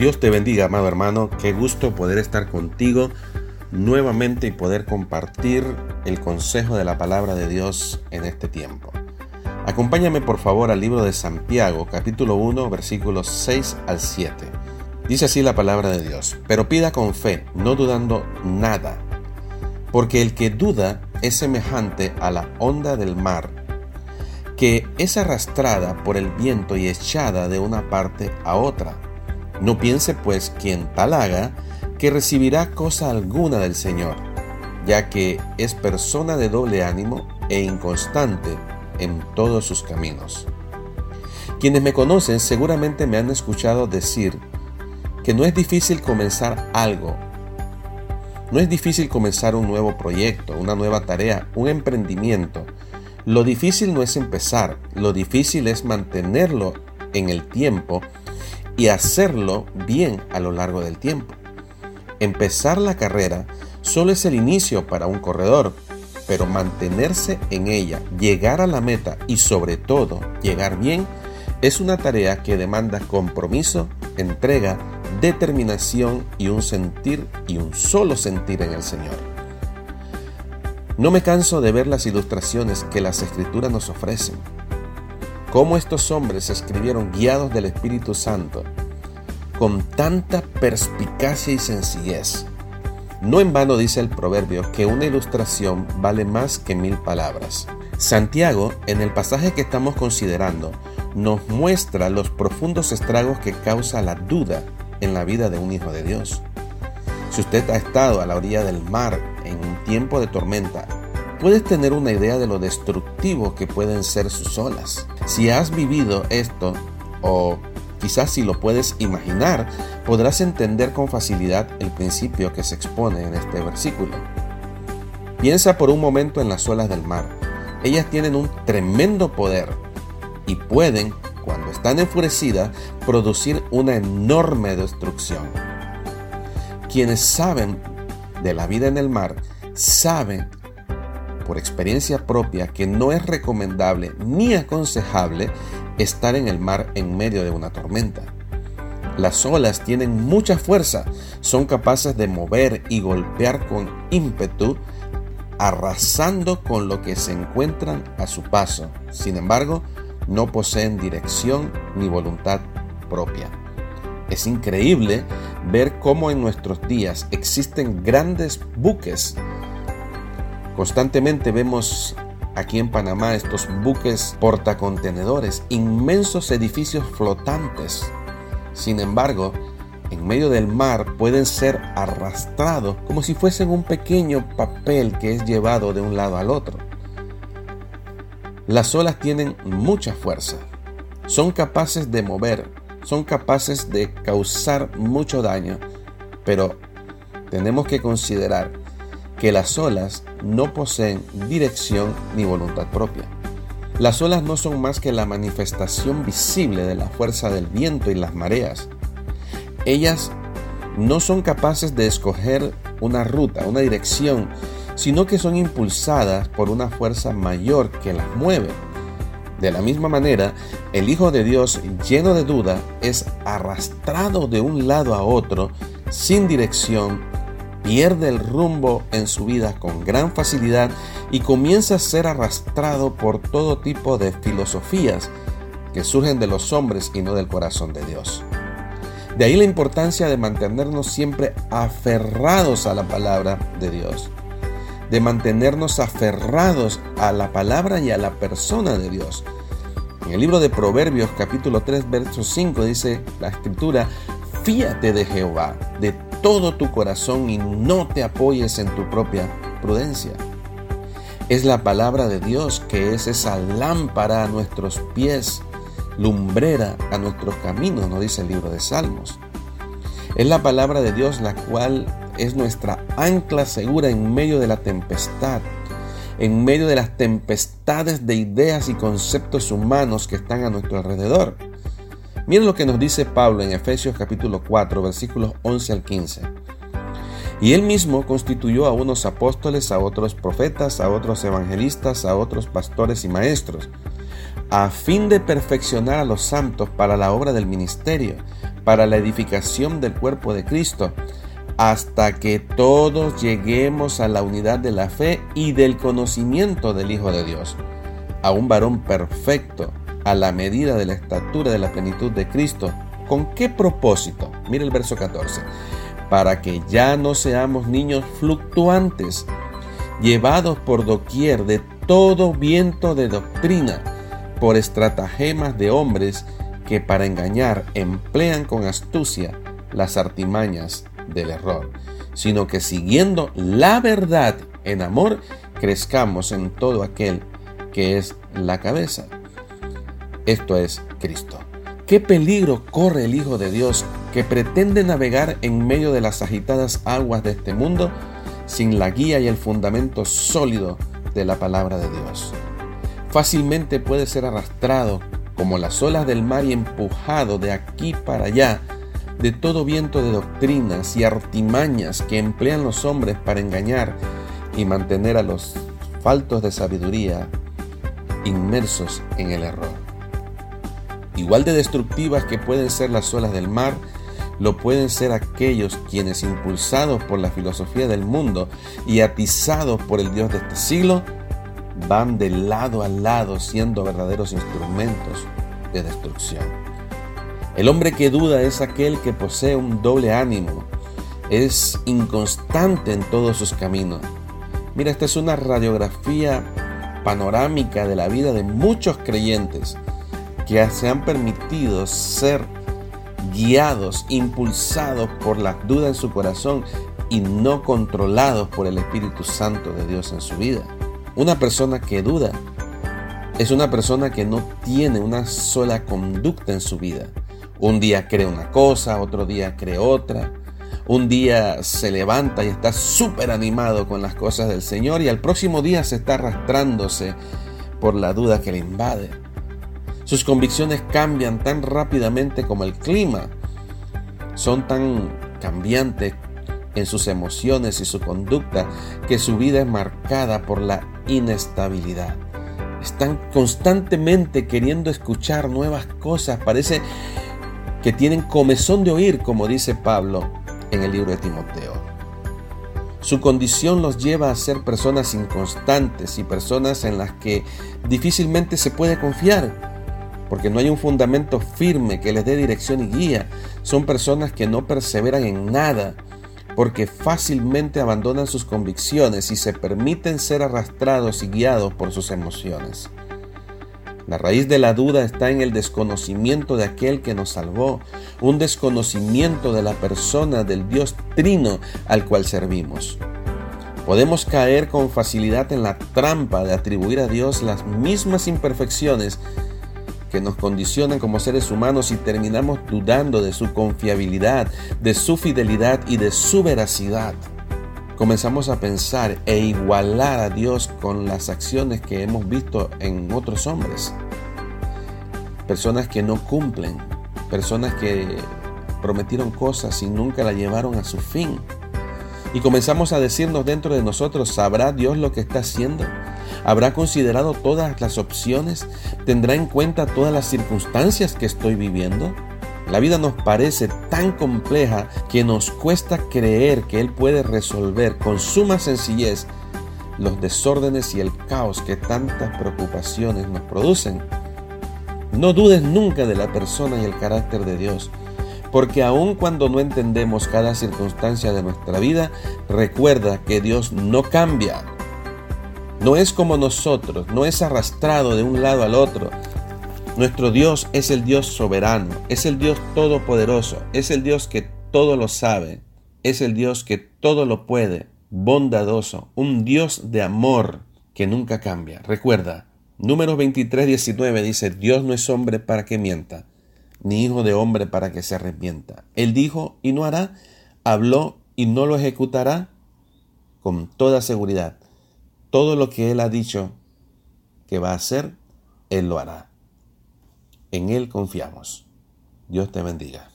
Dios te bendiga, amado hermano. Qué gusto poder estar contigo nuevamente y poder compartir el consejo de la palabra de Dios en este tiempo. Acompáñame por favor al libro de Santiago, capítulo 1, versículos 6 al 7. Dice así la palabra de Dios, pero pida con fe, no dudando nada, porque el que duda es semejante a la onda del mar, que es arrastrada por el viento y echada de una parte a otra. No piense pues quien tal haga que recibirá cosa alguna del Señor, ya que es persona de doble ánimo e inconstante en todos sus caminos. Quienes me conocen seguramente me han escuchado decir que no es difícil comenzar algo. No es difícil comenzar un nuevo proyecto, una nueva tarea, un emprendimiento. Lo difícil no es empezar, lo difícil es mantenerlo en el tiempo y hacerlo bien a lo largo del tiempo. Empezar la carrera solo es el inicio para un corredor, pero mantenerse en ella, llegar a la meta y sobre todo llegar bien es una tarea que demanda compromiso, entrega, determinación y un sentir y un solo sentir en el Señor. No me canso de ver las ilustraciones que las escrituras nos ofrecen cómo estos hombres escribieron guiados del Espíritu Santo con tanta perspicacia y sencillez. No en vano dice el proverbio que una ilustración vale más que mil palabras. Santiago, en el pasaje que estamos considerando, nos muestra los profundos estragos que causa la duda en la vida de un hijo de Dios. Si usted ha estado a la orilla del mar en un tiempo de tormenta puedes tener una idea de lo destructivo que pueden ser sus olas. Si has vivido esto, o quizás si lo puedes imaginar, podrás entender con facilidad el principio que se expone en este versículo. Piensa por un momento en las olas del mar. Ellas tienen un tremendo poder y pueden, cuando están enfurecidas, producir una enorme destrucción. Quienes saben de la vida en el mar saben por experiencia propia que no es recomendable ni aconsejable estar en el mar en medio de una tormenta. Las olas tienen mucha fuerza, son capaces de mover y golpear con ímpetu, arrasando con lo que se encuentran a su paso. Sin embargo, no poseen dirección ni voluntad propia. Es increíble ver cómo en nuestros días existen grandes buques Constantemente vemos aquí en Panamá estos buques portacontenedores, inmensos edificios flotantes. Sin embargo, en medio del mar pueden ser arrastrados como si fuesen un pequeño papel que es llevado de un lado al otro. Las olas tienen mucha fuerza, son capaces de mover, son capaces de causar mucho daño, pero tenemos que considerar que las olas no poseen dirección ni voluntad propia. Las olas no son más que la manifestación visible de la fuerza del viento y las mareas. Ellas no son capaces de escoger una ruta, una dirección, sino que son impulsadas por una fuerza mayor que las mueve. De la misma manera, el Hijo de Dios, lleno de duda, es arrastrado de un lado a otro sin dirección pierde el rumbo en su vida con gran facilidad y comienza a ser arrastrado por todo tipo de filosofías que surgen de los hombres y no del corazón de Dios. De ahí la importancia de mantenernos siempre aferrados a la palabra de Dios, de mantenernos aferrados a la palabra y a la persona de Dios. En el libro de Proverbios capítulo 3 verso 5 dice la escritura, fíate de Jehová de todo tu corazón y no te apoyes en tu propia prudencia. Es la palabra de Dios que es esa lámpara a nuestros pies, lumbrera a nuestros caminos, nos dice el libro de Salmos. Es la palabra de Dios la cual es nuestra ancla segura en medio de la tempestad, en medio de las tempestades de ideas y conceptos humanos que están a nuestro alrededor. Miren lo que nos dice Pablo en Efesios capítulo 4, versículos 11 al 15. Y él mismo constituyó a unos apóstoles, a otros profetas, a otros evangelistas, a otros pastores y maestros, a fin de perfeccionar a los santos para la obra del ministerio, para la edificación del cuerpo de Cristo, hasta que todos lleguemos a la unidad de la fe y del conocimiento del Hijo de Dios, a un varón perfecto, a la medida de la estatura de la plenitud de Cristo. ¿Con qué propósito? Mire el verso 14. Para que ya no seamos niños fluctuantes, llevados por doquier de todo viento de doctrina, por estratagemas de hombres que para engañar emplean con astucia las artimañas del error, sino que siguiendo la verdad en amor, crezcamos en todo aquel que es la cabeza. Esto es Cristo. ¿Qué peligro corre el Hijo de Dios que pretende navegar en medio de las agitadas aguas de este mundo sin la guía y el fundamento sólido de la palabra de Dios? Fácilmente puede ser arrastrado como las olas del mar y empujado de aquí para allá de todo viento de doctrinas y artimañas que emplean los hombres para engañar y mantener a los faltos de sabiduría inmersos en el error. Igual de destructivas que pueden ser las olas del mar, lo pueden ser aquellos quienes, impulsados por la filosofía del mundo y atizados por el Dios de este siglo, van de lado a lado siendo verdaderos instrumentos de destrucción. El hombre que duda es aquel que posee un doble ánimo, es inconstante en todos sus caminos. Mira, esta es una radiografía panorámica de la vida de muchos creyentes que se han permitido ser guiados, impulsados por la duda en su corazón y no controlados por el Espíritu Santo de Dios en su vida. Una persona que duda es una persona que no tiene una sola conducta en su vida. Un día cree una cosa, otro día cree otra. Un día se levanta y está súper animado con las cosas del Señor y al próximo día se está arrastrándose por la duda que le invade. Sus convicciones cambian tan rápidamente como el clima. Son tan cambiantes en sus emociones y su conducta que su vida es marcada por la inestabilidad. Están constantemente queriendo escuchar nuevas cosas. Parece que tienen comezón de oír, como dice Pablo en el libro de Timoteo. Su condición los lleva a ser personas inconstantes y personas en las que difícilmente se puede confiar, porque no hay un fundamento firme que les dé dirección y guía. Son personas que no perseveran en nada, porque fácilmente abandonan sus convicciones y se permiten ser arrastrados y guiados por sus emociones. La raíz de la duda está en el desconocimiento de aquel que nos salvó, un desconocimiento de la persona del Dios trino al cual servimos. Podemos caer con facilidad en la trampa de atribuir a Dios las mismas imperfecciones que nos condicionan como seres humanos y terminamos dudando de su confiabilidad, de su fidelidad y de su veracidad comenzamos a pensar e igualar a Dios con las acciones que hemos visto en otros hombres. Personas que no cumplen, personas que prometieron cosas y nunca la llevaron a su fin. Y comenzamos a decirnos dentro de nosotros, ¿sabrá Dios lo que está haciendo? ¿Habrá considerado todas las opciones? ¿Tendrá en cuenta todas las circunstancias que estoy viviendo? La vida nos parece tan compleja que nos cuesta creer que Él puede resolver con suma sencillez los desórdenes y el caos que tantas preocupaciones nos producen. No dudes nunca de la persona y el carácter de Dios, porque aun cuando no entendemos cada circunstancia de nuestra vida, recuerda que Dios no cambia. No es como nosotros, no es arrastrado de un lado al otro, nuestro Dios es el Dios soberano, es el Dios todopoderoso, es el Dios que todo lo sabe, es el Dios que todo lo puede, bondadoso, un Dios de amor que nunca cambia. Recuerda, número 23, 19 dice, Dios no es hombre para que mienta, ni hijo de hombre para que se arrepienta. Él dijo y no hará, habló y no lo ejecutará con toda seguridad. Todo lo que Él ha dicho que va a hacer, Él lo hará. En Él confiamos. Dios te bendiga.